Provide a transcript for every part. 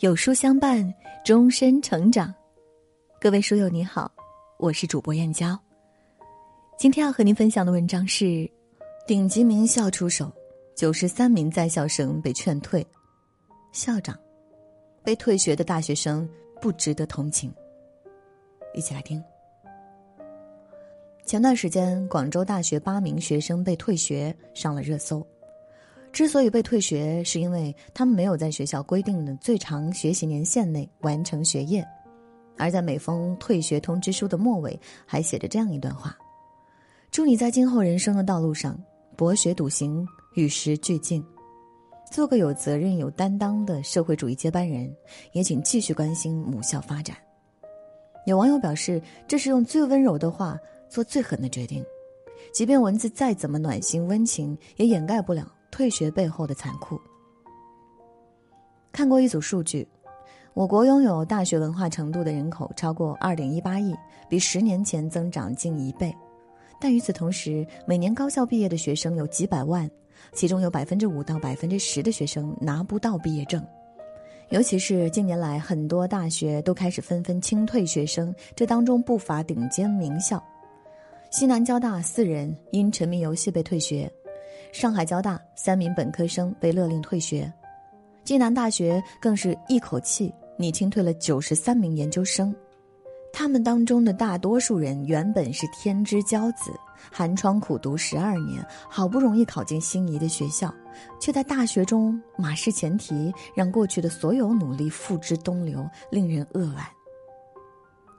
有书相伴，终身成长。各位书友你好，我是主播燕娇。今天要和您分享的文章是：顶级名校出手，九十三名在校生被劝退，校长被退学的大学生不值得同情。一起来听。前段时间，广州大学八名学生被退学，上了热搜。之所以被退学，是因为他们没有在学校规定的最长学习年限内完成学业，而在每封退学通知书的末尾还写着这样一段话：“祝你在今后人生的道路上博学笃行，与时俱进，做个有责任、有担当的社会主义接班人。也请继续关心母校发展。”有网友表示，这是用最温柔的话做最狠的决定，即便文字再怎么暖心温情，也掩盖不了。退学背后的残酷。看过一组数据，我国拥有大学文化程度的人口超过二点一八亿，比十年前增长近一倍。但与此同时，每年高校毕业的学生有几百万，其中有百分之五到百分之十的学生拿不到毕业证。尤其是近年来，很多大学都开始纷纷清退学生，这当中不乏顶尖名校。西南交大四人因沉迷游戏被退学。上海交大三名本科生被勒令退学，暨南大学更是一口气拟清退了九十三名研究生，他们当中的大多数人原本是天之骄子，寒窗苦读十二年，好不容易考进心仪的学校，却在大学中马失前蹄，让过去的所有努力付之东流，令人扼腕。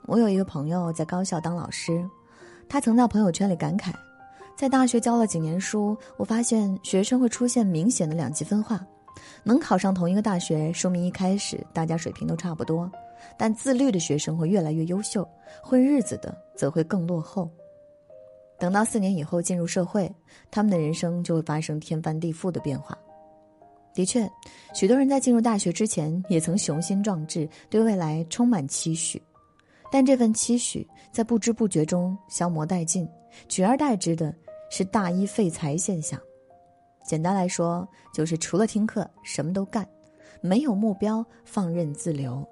我有一个朋友在高校当老师，他曾在朋友圈里感慨。在大学教了几年书，我发现学生会出现明显的两极分化。能考上同一个大学，说明一开始大家水平都差不多；但自律的学生会越来越优秀，混日子的则会更落后。等到四年以后进入社会，他们的人生就会发生天翻地覆的变化。的确，许多人在进入大学之前也曾雄心壮志，对未来充满期许，但这份期许在不知不觉中消磨殆尽，取而代之的。是大一废材现象，简单来说就是除了听课什么都干，没有目标，放任自流。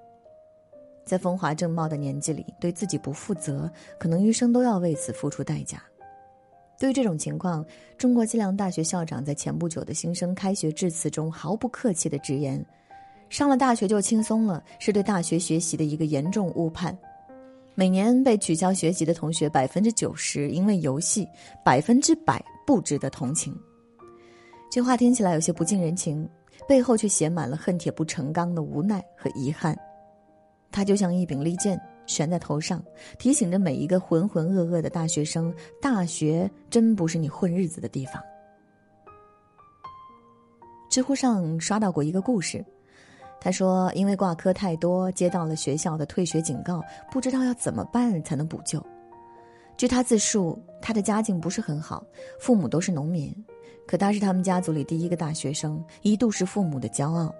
在风华正茂的年纪里，对自己不负责，可能余生都要为此付出代价。对于这种情况，中国计量大学校长在前不久的新生开学致辞中毫不客气的直言：“上了大学就轻松了，是对大学学习的一个严重误判。”每年被取消学籍的同学，百分之九十因为游戏，百分之百不值得同情。这话听起来有些不近人情，背后却写满了恨铁不成钢的无奈和遗憾。它就像一柄利剑悬在头上，提醒着每一个浑浑噩噩的大学生：大学真不是你混日子的地方。知乎上刷到过一个故事。他说：“因为挂科太多，接到了学校的退学警告，不知道要怎么办才能补救。”据他自述，他的家境不是很好，父母都是农民，可他是他们家族里第一个大学生，一度是父母的骄傲。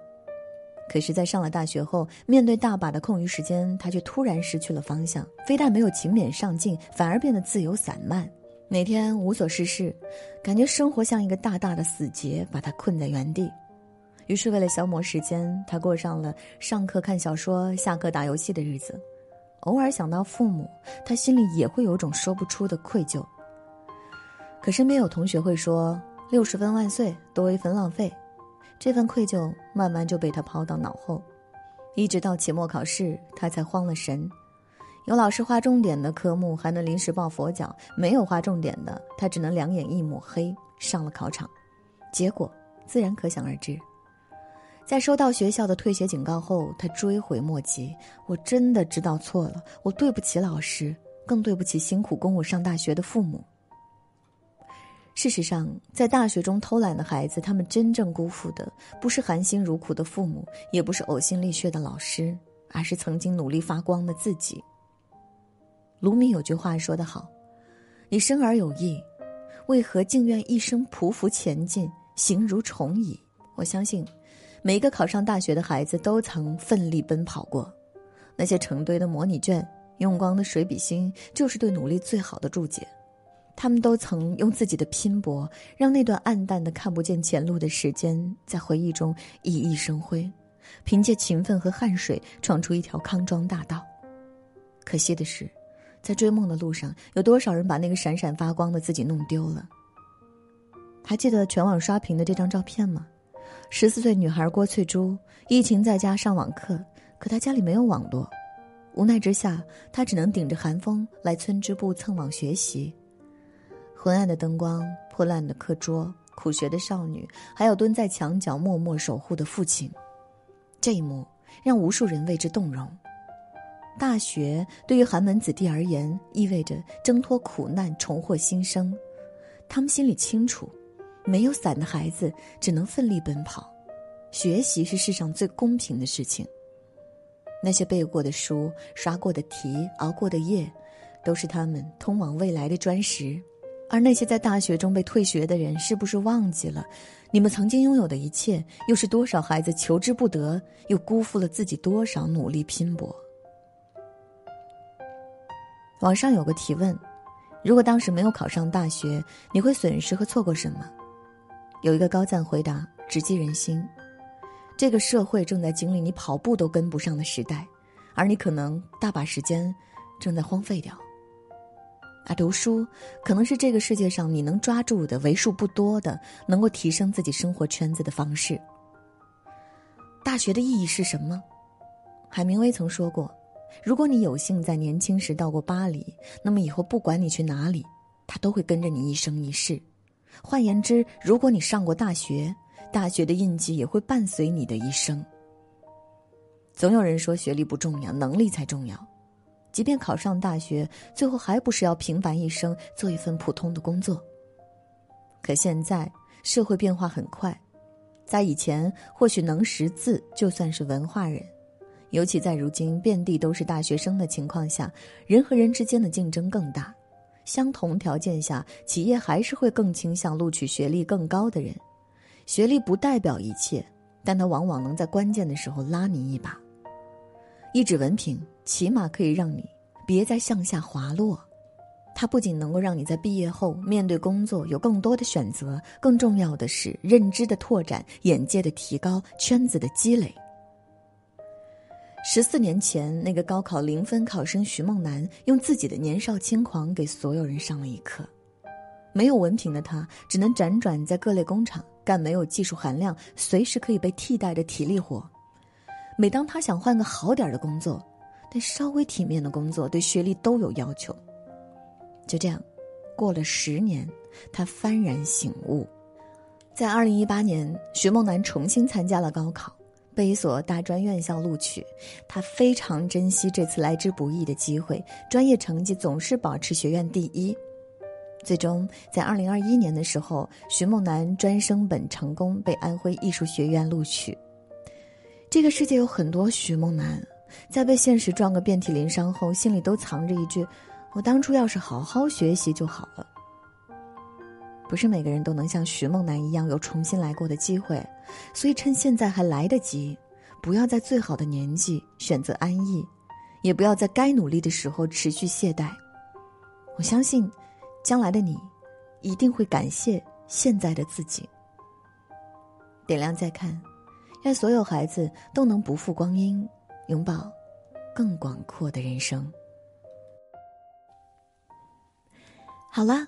可是，在上了大学后，面对大把的空余时间，他却突然失去了方向，非但没有勤勉上进，反而变得自由散漫，每天无所事事，感觉生活像一个大大的死结，把他困在原地。于是，为了消磨时间，他过上了上课看小说、下课打游戏的日子。偶尔想到父母，他心里也会有种说不出的愧疚。可身边有同学会说：“六十分万岁，多一分浪费。”这份愧疚慢慢就被他抛到脑后。一直到期末考试，他才慌了神。有老师划重点的科目，还能临时抱佛脚；没有划重点的，他只能两眼一抹黑，上了考场。结果自然可想而知。在收到学校的退学警告后，他追悔莫及。我真的知道错了，我对不起老师，更对不起辛苦供我上大学的父母。事实上，在大学中偷懒的孩子，他们真正辜负的不是含辛茹苦的父母，也不是呕心沥血的老师，而是曾经努力发光的自己。卢米有句话说得好：“你生而有意，为何竟愿一生匍匐前进，形如虫蚁？”我相信。每一个考上大学的孩子都曾奋力奔跑过，那些成堆的模拟卷、用光的水笔芯，就是对努力最好的注解。他们都曾用自己的拼搏，让那段暗淡的看不见前路的时间，在回忆中熠熠生辉，凭借勤奋和汗水闯出一条康庄大道。可惜的是，在追梦的路上，有多少人把那个闪闪发光的自己弄丢了？还记得全网刷屏的这张照片吗？十四岁女孩郭翠珠，疫情在家上网课，可她家里没有网络，无奈之下，她只能顶着寒风来村支部蹭网学习。昏暗的灯光，破烂的课桌。苦学的少女，还有蹲在墙角默默守护的父亲，这一幕让无数人为之动容。大学对于寒门子弟而言，意味着挣脱苦难，重获新生。他们心里清楚，没有伞的孩子只能奋力奔跑。学习是世上最公平的事情。那些背过的书、刷过的题、熬过的夜，都是他们通往未来的砖石。而那些在大学中被退学的人，是不是忘记了，你们曾经拥有的一切？又是多少孩子求之不得，又辜负了自己多少努力拼搏？网上有个提问：如果当时没有考上大学，你会损失和错过什么？有一个高赞回答：直击人心。这个社会正在经历你跑步都跟不上的时代，而你可能大把时间正在荒废掉。而读书可能是这个世界上你能抓住的为数不多的能够提升自己生活圈子的方式。大学的意义是什么？海明威曾说过：“如果你有幸在年轻时到过巴黎，那么以后不管你去哪里，他都会跟着你一生一世。换言之，如果你上过大学，大学的印记也会伴随你的一生。”总有人说学历不重要，能力才重要。即便考上大学，最后还不是要平凡一生，做一份普通的工作？可现在社会变化很快，在以前或许能识字就算是文化人，尤其在如今遍地都是大学生的情况下，人和人之间的竞争更大。相同条件下，企业还是会更倾向录取学历更高的人。学历不代表一切，但它往往能在关键的时候拉你一把。一纸文凭。起码可以让你别再向下滑落，它不仅能够让你在毕业后面对工作有更多的选择，更重要的是认知的拓展、眼界的提高、圈子的积累。十四年前，那个高考零分考生徐梦楠，用自己的年少轻狂给所有人上了一课。没有文凭的他，只能辗转在各类工厂干没有技术含量、随时可以被替代的体力活。每当他想换个好点的工作，但稍微体面的工作，对学历都有要求。就这样，过了十年，他幡然醒悟。在二零一八年，徐梦楠重新参加了高考，被一所大专院校录取。他非常珍惜这次来之不易的机会，专业成绩总是保持学院第一。最终，在二零二一年的时候，徐梦楠专升本成功，被安徽艺术学院录取。这个世界有很多徐梦楠。在被现实撞个遍体鳞伤后，心里都藏着一句：“我当初要是好好学习就好了。”不是每个人都能像徐梦楠一样有重新来过的机会，所以趁现在还来得及，不要在最好的年纪选择安逸，也不要在该努力的时候持续懈怠。我相信，将来的你，一定会感谢现在的自己。点亮再看，愿所有孩子都能不负光阴。拥抱更广阔的人生。好了，